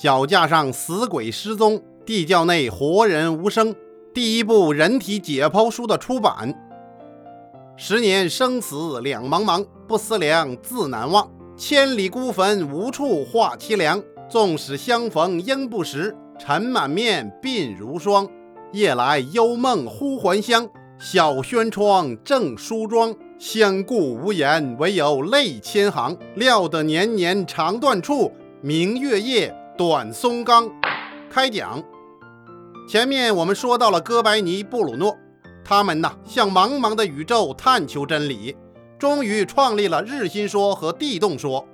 脚架上死鬼失踪，地窖内活人无声。第一部人体解剖书的出版。十年生死两茫茫，不思量，自难忘。千里孤坟，无处话凄凉。纵使相逢应不识，尘满面，鬓如霜。夜来幽梦忽还乡，小轩窗，正梳妆。相顾无言，唯有泪千行。料得年年肠断处，明月夜，短松冈。开讲。前面我们说到了哥白尼、布鲁诺，他们呐向茫茫的宇宙探求真理，终于创立了日心说和地动说。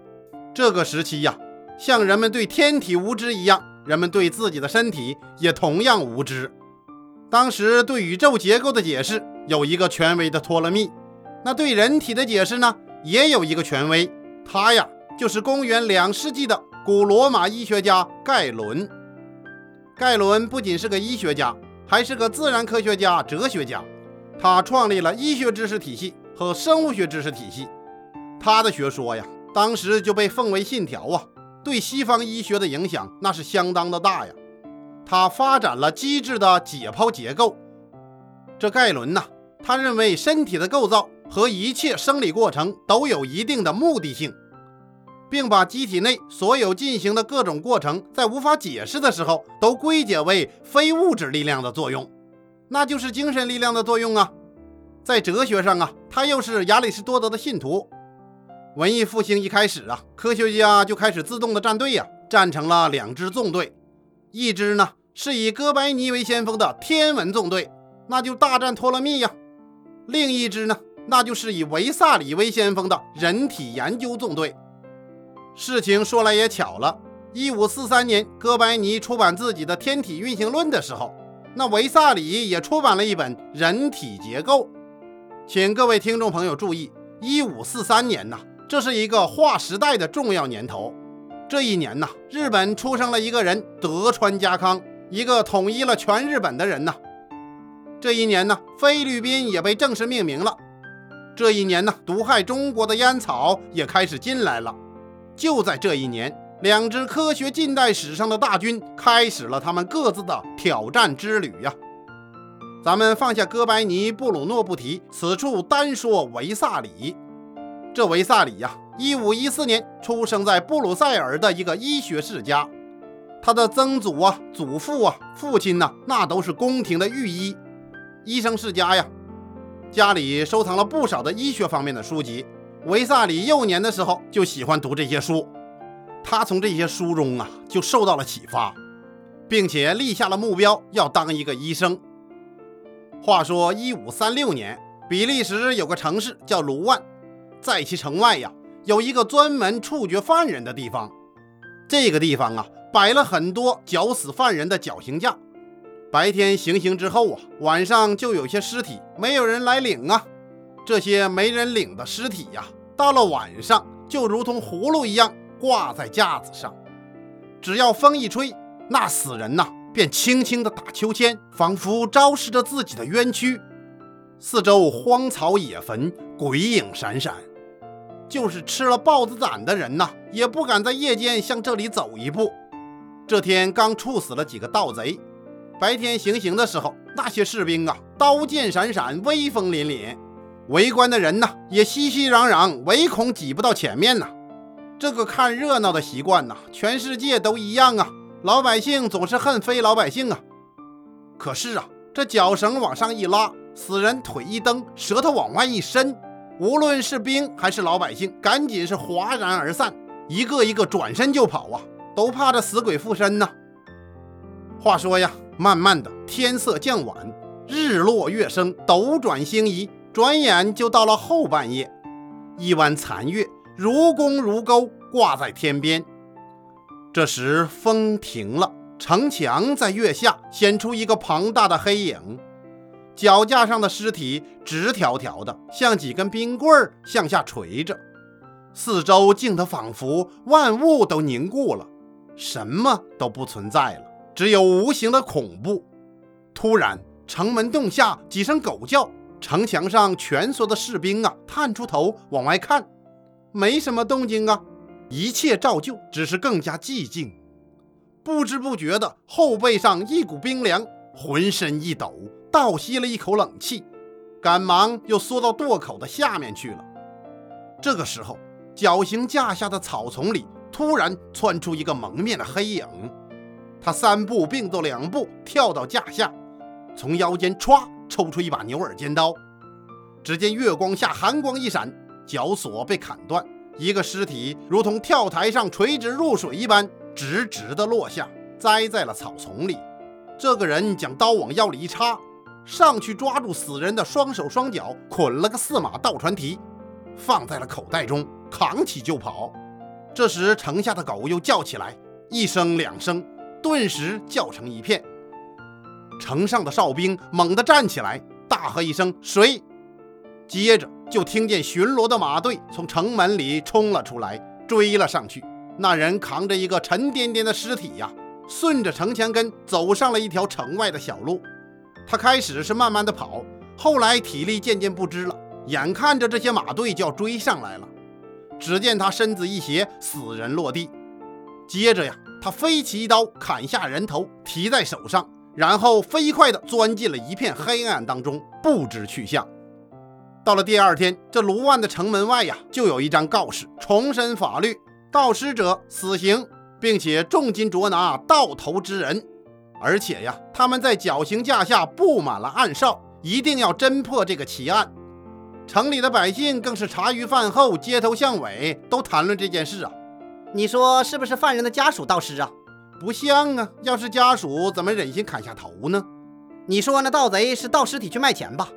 这个时期呀，像人们对天体无知一样，人们对自己的身体也同样无知。当时对宇宙结构的解释有一个权威的托勒密。那对人体的解释呢，也有一个权威，他呀就是公元两世纪的古罗马医学家盖伦。盖伦不仅是个医学家，还是个自然科学家、哲学家。他创立了医学知识体系和生物学知识体系。他的学说呀，当时就被奉为信条啊，对西方医学的影响那是相当的大呀。他发展了机智的解剖结构。这盖伦呐，他认为身体的构造。和一切生理过程都有一定的目的性，并把机体内所有进行的各种过程，在无法解释的时候，都归结为非物质力量的作用，那就是精神力量的作用啊。在哲学上啊，他又是亚里士多德的信徒。文艺复兴一开始啊，科学家就开始自动的站队呀，站成了两支纵队，一支呢是以哥白尼为先锋的天文纵队，那就大战托勒密呀；另一支呢。那就是以维萨里为先锋的人体研究纵队。事情说来也巧了，一五四三年，哥白尼出版自己的《天体运行论》的时候，那维萨里也出版了一本《人体结构》。请各位听众朋友注意，一五四三年呐，这是一个划时代的重要年头。这一年呐，日本出生了一个人德川家康，一个统一了全日本的人呐。这一年呢，菲律宾也被正式命名了。这一年呢，毒害中国的烟草也开始进来了。就在这一年，两支科学近代史上的大军开始了他们各自的挑战之旅呀。咱们放下哥白尼、布鲁诺不提，此处单说维萨里。这维萨里呀，一五一四年出生在布鲁塞尔的一个医学世家，他的曾祖啊、祖父啊、父亲呢，那都是宫廷的御医，医生世家呀。家里收藏了不少的医学方面的书籍，维萨里幼年的时候就喜欢读这些书，他从这些书中啊就受到了启发，并且立下了目标要当一个医生。话说一五三六年，比利时有个城市叫卢万，在其城外呀有一个专门处决犯人的地方，这个地方啊摆了很多绞死犯人的绞刑架。白天行刑之后啊，晚上就有些尸体没有人来领啊。这些没人领的尸体呀，到了晚上就如同葫芦一样挂在架子上。只要风一吹，那死人呐便轻轻地打秋千，仿佛昭示着自己的冤屈。四周荒草野坟，鬼影闪闪，就是吃了豹子胆的人呐，也不敢在夜间向这里走一步。这天刚处死了几个盗贼。白天行刑的时候，那些士兵啊，刀剑闪闪，威风凛凛；围观的人呢，也熙熙攘攘，唯恐挤不到前面呢。这个看热闹的习惯呢，全世界都一样啊。老百姓总是恨非老百姓啊。可是啊，这绞绳往上一拉，死人腿一蹬，舌头往外一伸，无论是兵还是老百姓，赶紧是哗然而散，一个一个转身就跑啊，都怕这死鬼附身呢。话说呀。慢慢的，天色将晚，日落月升，斗转星移，转眼就到了后半夜。一弯残月如弓如钩挂在天边。这时风停了，城墙在月下显出一个庞大的黑影，脚架上的尸体直条条的，像几根冰棍儿向下垂着。四周静得仿佛万物都凝固了，什么都不存在了。只有无形的恐怖。突然，城门洞下几声狗叫，城墙上蜷缩的士兵啊，探出头往外看，没什么动静啊，一切照旧，只是更加寂静。不知不觉的后背上一股冰凉，浑身一抖，倒吸了一口冷气，赶忙又缩到垛口的下面去了。这个时候，绞刑架下的草丛里突然窜出一个蒙面的黑影，他三步并作两步跳到架下，从腰间歘抽出一把牛耳尖刀。只见月光下寒光一闪，绞索被砍断，一个尸体如同跳台上垂直入水一般，直直的落下，栽在了草丛里。这个人将刀往腰里一插，上去抓住死人的双手双脚，捆了个四马倒船蹄。放在了口袋中，扛起就跑。这时，城下的狗又叫起来，一声两声，顿时叫成一片。城上的哨兵猛地站起来，大喝一声“谁”，接着就听见巡逻的马队从城门里冲了出来，追了上去。那人扛着一个沉甸甸的尸体呀，顺着城墙根走上了一条城外的小路。他开始是慢慢的跑，后来体力渐渐不支了。眼看着这些马队就要追上来了，只见他身子一斜，死人落地。接着呀，他飞起一刀砍下人头，提在手上，然后飞快地钻进了一片黑暗当中，不知去向。到了第二天，这卢万的城门外呀，就有一张告示：重申法律，盗尸者死刑，并且重金捉拿盗头之人。而且呀，他们在绞刑架下布满了暗哨，一定要侦破这个奇案。城里的百姓更是茶余饭后、街头巷尾都谈论这件事啊！你说是不是犯人的家属盗尸啊？不像啊！要是家属，怎么忍心砍下头呢？你说那盗贼是盗尸体去卖钱吧？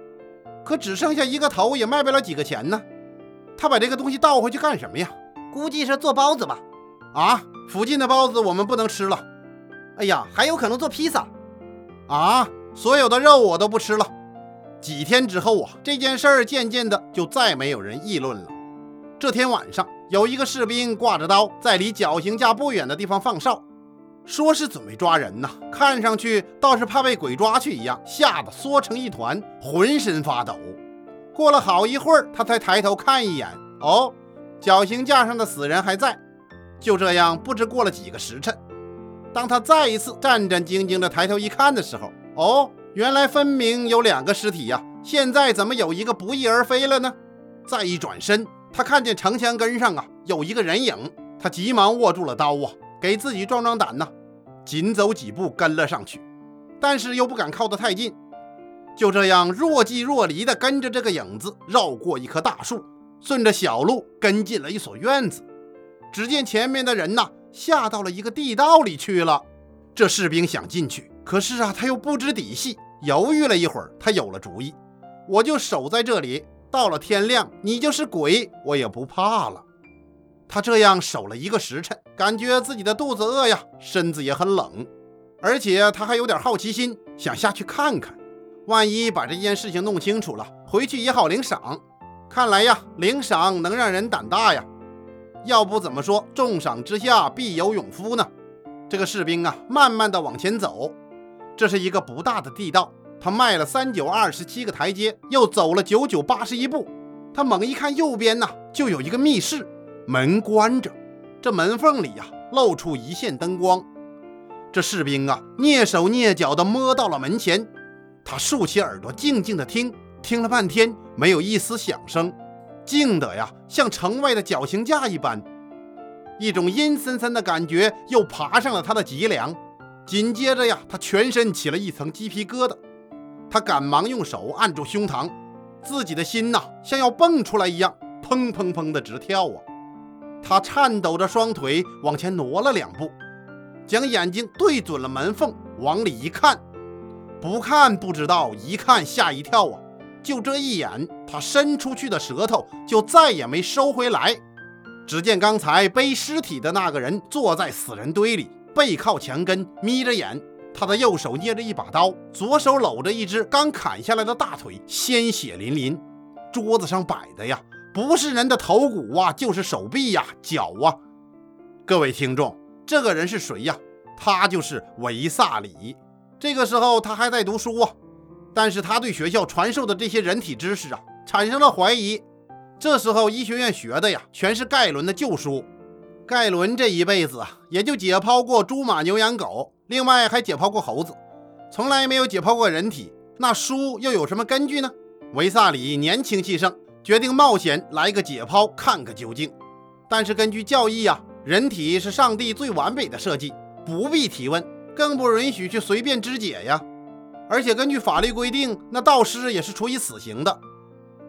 可只剩下一个头，也卖不了几个钱呢。他把这个东西倒回去干什么呀？估计是做包子吧？啊！附近的包子我们不能吃了。哎呀，还有可能做披萨。啊！所有的肉我都不吃了。几天之后啊，这件事儿渐渐的就再没有人议论了。这天晚上，有一个士兵挂着刀在离绞刑架不远的地方放哨，说是准备抓人呢，看上去倒是怕被鬼抓去一样，吓得缩成一团，浑身发抖。过了好一会儿，他才抬头看一眼，哦，绞刑架上的死人还在。就这样，不知过了几个时辰，当他再一次战战兢兢地抬头一看的时候，哦。原来分明有两个尸体呀，现在怎么有一个不翼而飞了呢？再一转身，他看见城墙根上啊有一个人影，他急忙握住了刀啊，给自己壮壮胆呐，紧走几步跟了上去，但是又不敢靠得太近，就这样若即若离地跟着这个影子绕过一棵大树，顺着小路跟进了一所院子。只见前面的人呐下到了一个地道里去了，这士兵想进去。可是啊，他又不知底细，犹豫了一会儿，他有了主意，我就守在这里，到了天亮，你就是鬼，我也不怕了。他这样守了一个时辰，感觉自己的肚子饿呀，身子也很冷，而且他还有点好奇心，想下去看看，万一把这件事情弄清楚了，回去也好领赏。看来呀，领赏能让人胆大呀，要不怎么说重赏之下必有勇夫呢？这个士兵啊，慢慢的往前走。这是一个不大的地道，他迈了三九二十七个台阶，又走了九九八十一步。他猛一看右边呢，就有一个密室，门关着，这门缝里呀露出一线灯光。这士兵啊蹑手蹑脚地摸到了门前，他竖起耳朵静静地听，听了半天没有一丝响声，静得呀像城外的绞刑架一般。一种阴森森的感觉又爬上了他的脊梁。紧接着呀，他全身起了一层鸡皮疙瘩，他赶忙用手按住胸膛，自己的心呐像要蹦出来一样，砰砰砰的直跳啊！他颤抖着双腿往前挪了两步，将眼睛对准了门缝，往里一看，不看不知道，一看吓一跳啊！就这一眼，他伸出去的舌头就再也没收回来。只见刚才背尸体的那个人坐在死人堆里。背靠墙根，眯着眼，他的右手捏着一把刀，左手搂着一只刚砍下来的大腿，鲜血淋淋。桌子上摆的呀，不是人的头骨啊，就是手臂呀、脚啊。各位听众，这个人是谁呀？他就是维萨里。这个时候他还在读书啊，但是他对学校传授的这些人体知识啊产生了怀疑。这时候医学院学的呀，全是盖伦的旧书。盖伦这一辈子啊，也就解剖过猪、马、牛、羊、狗，另外还解剖过猴子，从来没有解剖过人体。那书又有什么根据呢？维萨里年轻气盛，决定冒险来个解剖，看个究竟。但是根据教义啊，人体是上帝最完美的设计，不必提问，更不允许去随便肢解呀。而且根据法律规定，那盗尸也是处以死刑的。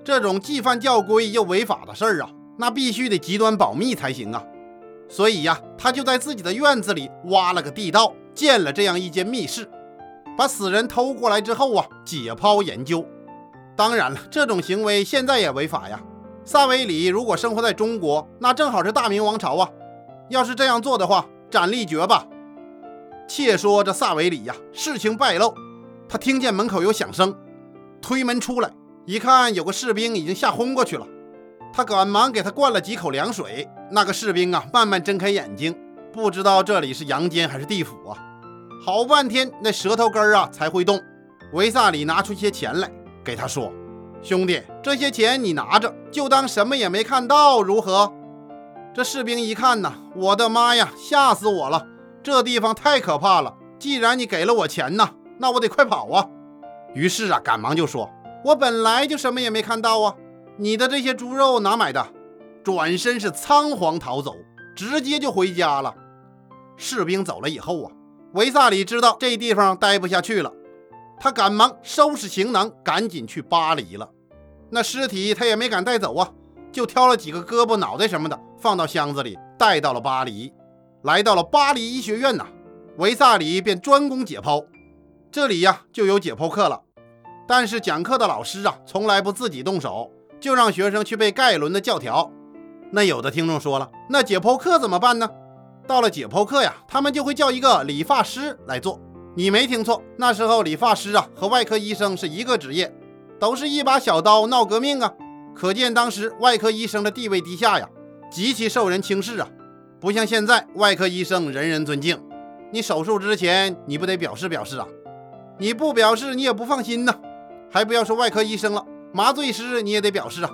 这种既犯教规又违法的事儿啊，那必须得极端保密才行啊。所以呀，他就在自己的院子里挖了个地道，建了这样一间密室。把死人偷过来之后啊，解剖研究。当然了，这种行为现在也违法呀。萨维里如果生活在中国，那正好是大明王朝啊。要是这样做的话，斩立决吧。且说这萨维里呀，事情败露，他听见门口有响声，推门出来，一看有个士兵已经吓昏过去了。他赶忙给他灌了几口凉水。那个士兵啊，慢慢睁开眼睛，不知道这里是阳间还是地府啊。好半天，那舌头根儿啊才会动。维萨里拿出些钱来，给他说：“兄弟，这些钱你拿着，就当什么也没看到，如何？”这士兵一看呐，我的妈呀，吓死我了！这地方太可怕了。既然你给了我钱呐，那我得快跑啊！于是啊，赶忙就说：“我本来就什么也没看到啊，你的这些猪肉哪买的？”转身是仓皇逃走，直接就回家了。士兵走了以后啊。维萨里知道这地方待不下去了，他赶忙收拾行囊，赶紧去巴黎了。那尸体他也没敢带走啊，就挑了几个胳膊、脑袋什么的放到箱子里，带到了巴黎。来到了巴黎医学院呐，维萨里便专攻解剖。这里呀就有解剖课了，但是讲课的老师啊从来不自己动手，就让学生去背盖伦的教条。那有的听众说了，那解剖课怎么办呢？到了解剖课呀，他们就会叫一个理发师来做。你没听错，那时候理发师啊和外科医生是一个职业，都是一把小刀闹革命啊。可见当时外科医生的地位低下呀，极其受人轻视啊。不像现在，外科医生人人尊敬。你手术之前你不得表示表示啊？你不表示你也不放心呐。还不要说外科医生了，麻醉师你也得表示啊。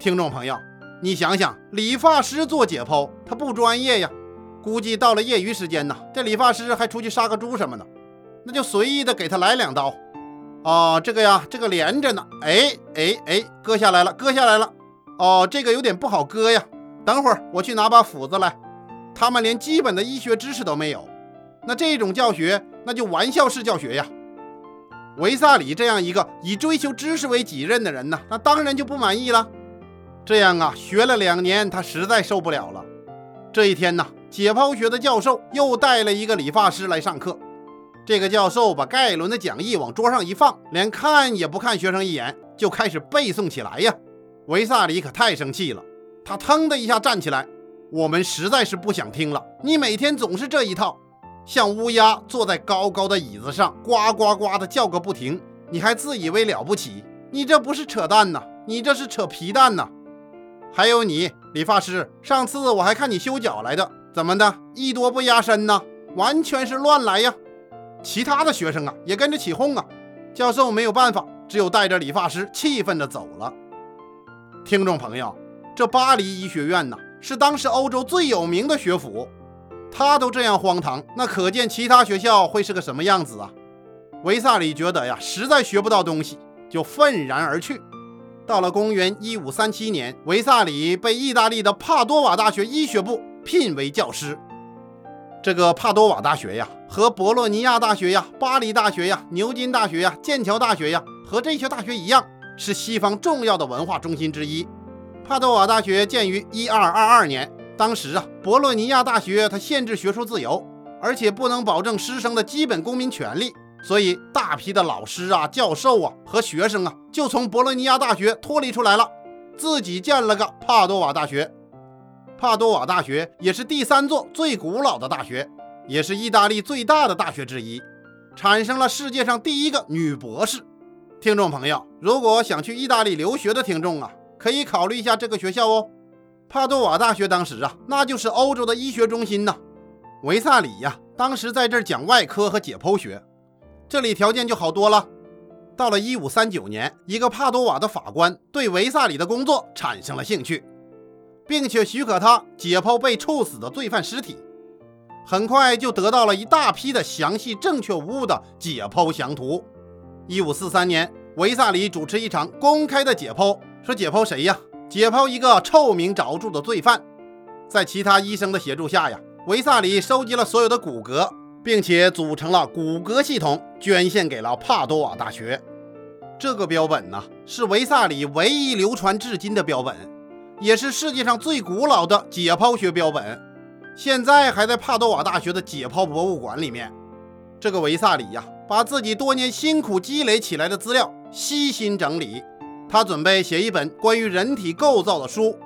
听众朋友，你想想，理发师做解剖，他不专业呀。估计到了业余时间呢，这理发师还出去杀个猪什么的，那就随意的给他来两刀。哦，这个呀，这个连着呢，哎哎哎，割下来了，割下来了。哦，这个有点不好割呀，等会儿我去拿把斧子来。他们连基本的医学知识都没有，那这种教学那就玩笑式教学呀。维萨里这样一个以追求知识为己任的人呢，那当然就不满意了。这样啊，学了两年，他实在受不了了。这一天呢。解剖学的教授又带了一个理发师来上课。这个教授把盖伦的讲义往桌上一放，连看也不看学生一眼，就开始背诵起来呀。维萨里可太生气了，他腾的一下站起来：“我们实在是不想听了，你每天总是这一套，像乌鸦坐在高高的椅子上，呱呱呱的叫个不停，你还自以为了不起？你这不是扯淡呐，你这是扯皮蛋呐！还有你，理发师，上次我还看你修脚来的。”怎么的，艺多不压身呢？完全是乱来呀！其他的学生啊，也跟着起哄啊。教授没有办法，只有带着理发师气愤地走了。听众朋友，这巴黎医学院呢，是当时欧洲最有名的学府，他都这样荒唐，那可见其他学校会是个什么样子啊？维萨里觉得呀，实在学不到东西，就愤然而去。到了公元一五三七年，维萨里被意大利的帕多瓦大学医学部。聘为教师，这个帕多瓦大学呀，和博洛尼亚大学呀、巴黎大学呀、牛津大学呀、剑桥大学呀，和这些大学一样，是西方重要的文化中心之一。帕多瓦大学建于一二二二年，当时啊，博洛尼亚大学它限制学术自由，而且不能保证师生的基本公民权利，所以大批的老师啊、教授啊和学生啊，就从博洛尼亚大学脱离出来了，自己建了个帕多瓦大学。帕多瓦大学也是第三座最古老的大学，也是意大利最大的大学之一，产生了世界上第一个女博士。听众朋友，如果想去意大利留学的听众啊，可以考虑一下这个学校哦。帕多瓦大学当时啊，那就是欧洲的医学中心呐。维萨里呀，当时在这儿讲外科和解剖学，这里条件就好多了。到了一五三九年，一个帕多瓦的法官对维萨里的工作产生了兴趣。并且许可他解剖被处死的罪犯尸体。很快就得到了一大批的详细、正确无误的解剖详图。一五四三年，维萨里主持一场公开的解剖，说解剖谁呀？解剖一个臭名昭著的罪犯。在其他医生的协助下呀，维萨里收集了所有的骨骼，并且组成了骨骼系统，捐献给了帕多瓦大学。这个标本呢，是维萨里唯一流传至今的标本，也是世界上最古老的解剖学标本。现在还在帕多瓦大学的解剖博物馆里面。这个维萨里呀，把自己多年辛苦积累起来的资料悉心整理，他准备写一本关于人体构造的书。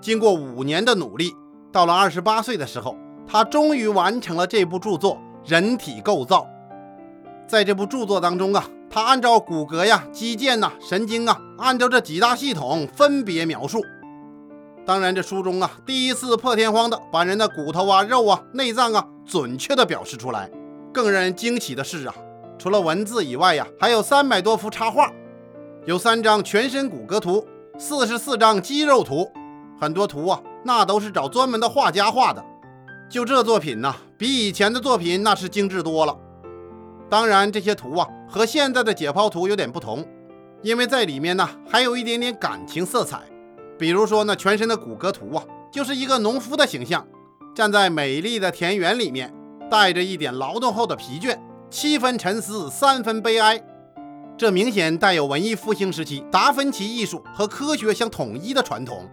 经过五年的努力，到了二十八岁的时候，他终于完成了这部著作《人体构造》。在这部著作当中啊，他按照骨骼呀、肌腱呐、神经啊，按照这几大系统分别描述。当然，这书中啊，第一次破天荒的把人的骨头啊、肉啊、内脏啊，准确的表示出来。更让人惊奇的是啊，除了文字以外呀，还有三百多幅插画，有三张全身骨骼图，四十四张肌肉图，很多图啊，那都是找专门的画家画的。就这作品呢，比以前的作品那是精致多了。当然，这些图啊，和现在的解剖图有点不同，因为在里面呢，还有一点点感情色彩。比如说，那全身的骨骼图啊，就是一个农夫的形象，站在美丽的田园里面，带着一点劳动后的疲倦，七分沉思，三分悲哀。这明显带有文艺复兴时期达芬奇艺术和科学相统一的传统。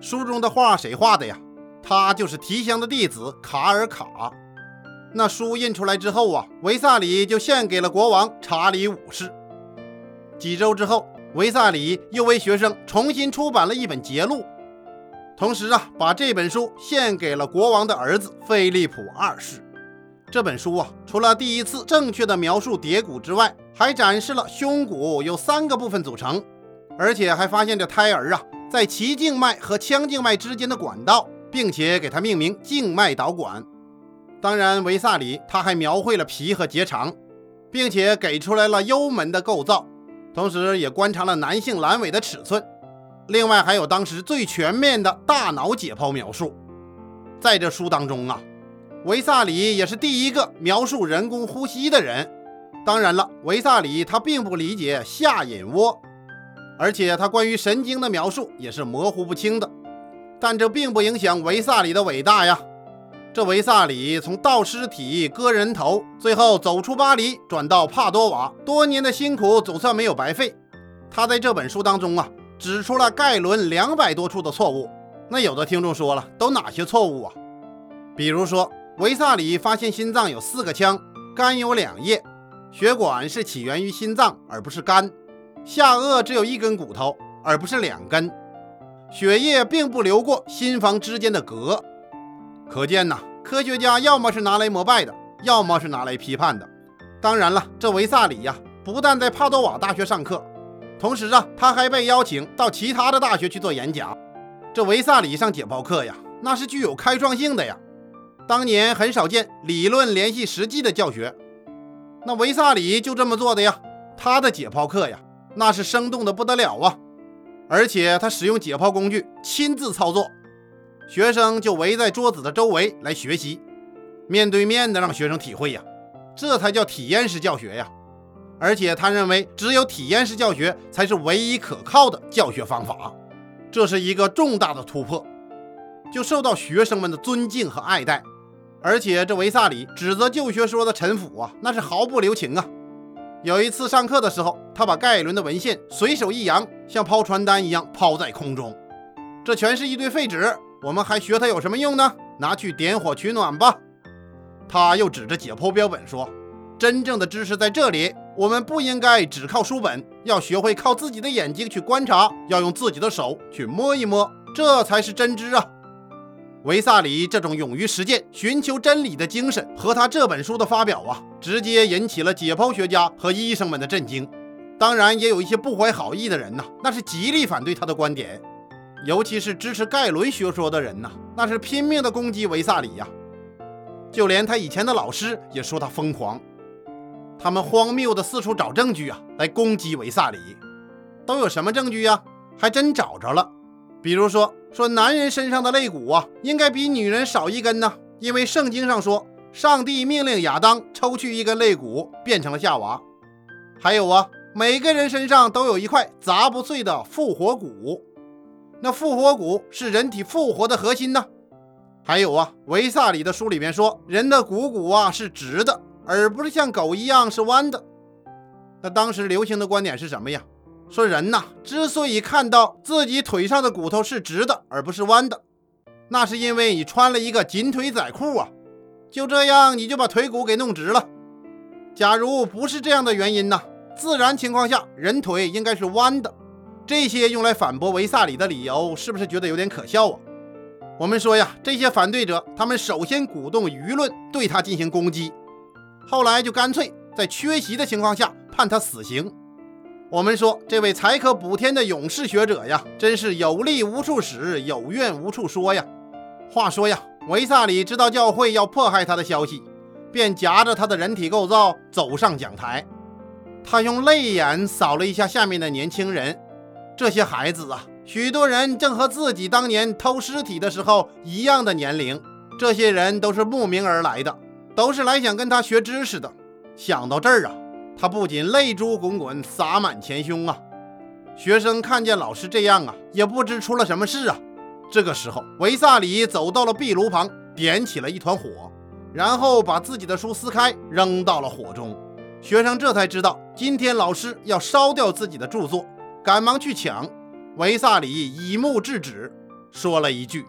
书中的画谁画的呀？他就是提香的弟子卡尔卡。那书印出来之后啊，维萨里就献给了国王查理五世。几周之后。维萨里又为学生重新出版了一本节录，同时啊，把这本书献给了国王的儿子菲利普二世。这本书啊，除了第一次正确的描述蝶骨之外，还展示了胸骨由三个部分组成，而且还发现这胎儿啊在脐静脉和腔静脉之间的管道，并且给它命名静脉导管。当然，维萨里他还描绘了皮和结肠，并且给出来了幽门的构造。同时，也观察了男性阑尾的尺寸，另外还有当时最全面的大脑解剖描述。在这书当中啊，维萨里也是第一个描述人工呼吸的人。当然了，维萨里他并不理解下隐窝，而且他关于神经的描述也是模糊不清的。但这并不影响维萨里的伟大呀。这维萨里从盗尸体、割人头，最后走出巴黎，转到帕多瓦，多年的辛苦总算没有白费。他在这本书当中啊，指出了盖伦两百多处的错误。那有的听众说了，都哪些错误啊？比如说，维萨里发现心脏有四个腔，肝有两叶，血管是起源于心脏而不是肝，下颚只有一根骨头而不是两根，血液并不流过心房之间的膈。可见呐，科学家要么是拿来膜拜的，要么是拿来批判的。当然了，这维萨里呀，不但在帕多瓦大学上课，同时啊，他还被邀请到其他的大学去做演讲。这维萨里上解剖课呀，那是具有开创性的呀。当年很少见理论联系实际的教学，那维萨里就这么做的呀。他的解剖课呀，那是生动的不得了啊，而且他使用解剖工具，亲自操作。学生就围在桌子的周围来学习，面对面的让学生体会呀，这才叫体验式教学呀。而且他认为，只有体验式教学才是唯一可靠的教学方法，这是一个重大的突破，就受到学生们的尊敬和爱戴。而且这维萨里指责旧学说的陈腐啊，那是毫不留情啊。有一次上课的时候，他把盖伦的文献随手一扬，像抛传单一样抛在空中，这全是一堆废纸。我们还学它有什么用呢？拿去点火取暖吧。他又指着解剖标本说：“真正的知识在这里，我们不应该只靠书本，要学会靠自己的眼睛去观察，要用自己的手去摸一摸，这才是真知啊。”维萨里这种勇于实践、寻求真理的精神和他这本书的发表啊，直接引起了解剖学家和医生们的震惊。当然，也有一些不怀好意的人呐，那是极力反对他的观点。尤其是支持盖伦学说的人呐，那是拼命的攻击维萨里呀。就连他以前的老师也说他疯狂。他们荒谬的四处找证据啊，来攻击维萨里。都有什么证据呀？还真找着了。比如说，说男人身上的肋骨啊，应该比女人少一根呢，因为圣经上说，上帝命令亚当抽去一根肋骨，变成了夏娃。还有啊，每个人身上都有一块砸不碎的复活骨，那复活骨是人体复活的核心呢。还有啊，维萨里的书里面说，人的股骨啊是直的，而不是像狗一样是弯的。那当时流行的观点是什么呀？说人呐，之所以看到自己腿上的骨头是直的而不是弯的，那是因为你穿了一个紧腿仔裤啊，就这样你就把腿骨给弄直了。假如不是这样的原因呢，自然情况下人腿应该是弯的。这些用来反驳维萨里的理由，是不是觉得有点可笑啊？我们说呀，这些反对者，他们首先鼓动舆论对他进行攻击，后来就干脆在缺席的情况下判他死刑。我们说，这位才可补天的勇士学者呀，真是有力无处使，有怨无处说呀。话说呀，维萨里知道教会要迫害他的消息，便夹着他的人体构造走上讲台。他用泪眼扫了一下下面的年轻人，这些孩子啊。许多人正和自己当年偷尸体的时候一样的年龄，这些人都是慕名而来的，都是来想跟他学知识的。想到这儿啊，他不仅泪珠滚滚洒满前胸啊。学生看见老师这样啊，也不知出了什么事啊。这个时候，维萨里走到了壁炉旁，点起了一团火，然后把自己的书撕开，扔到了火中。学生这才知道，今天老师要烧掉自己的著作，赶忙去抢。维萨里以目制止，说了一句：“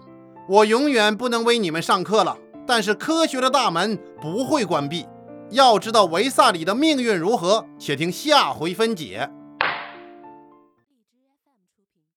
我永远不能为你们上课了，但是科学的大门不会关闭。要知道维萨里的命运如何，且听下回分解。”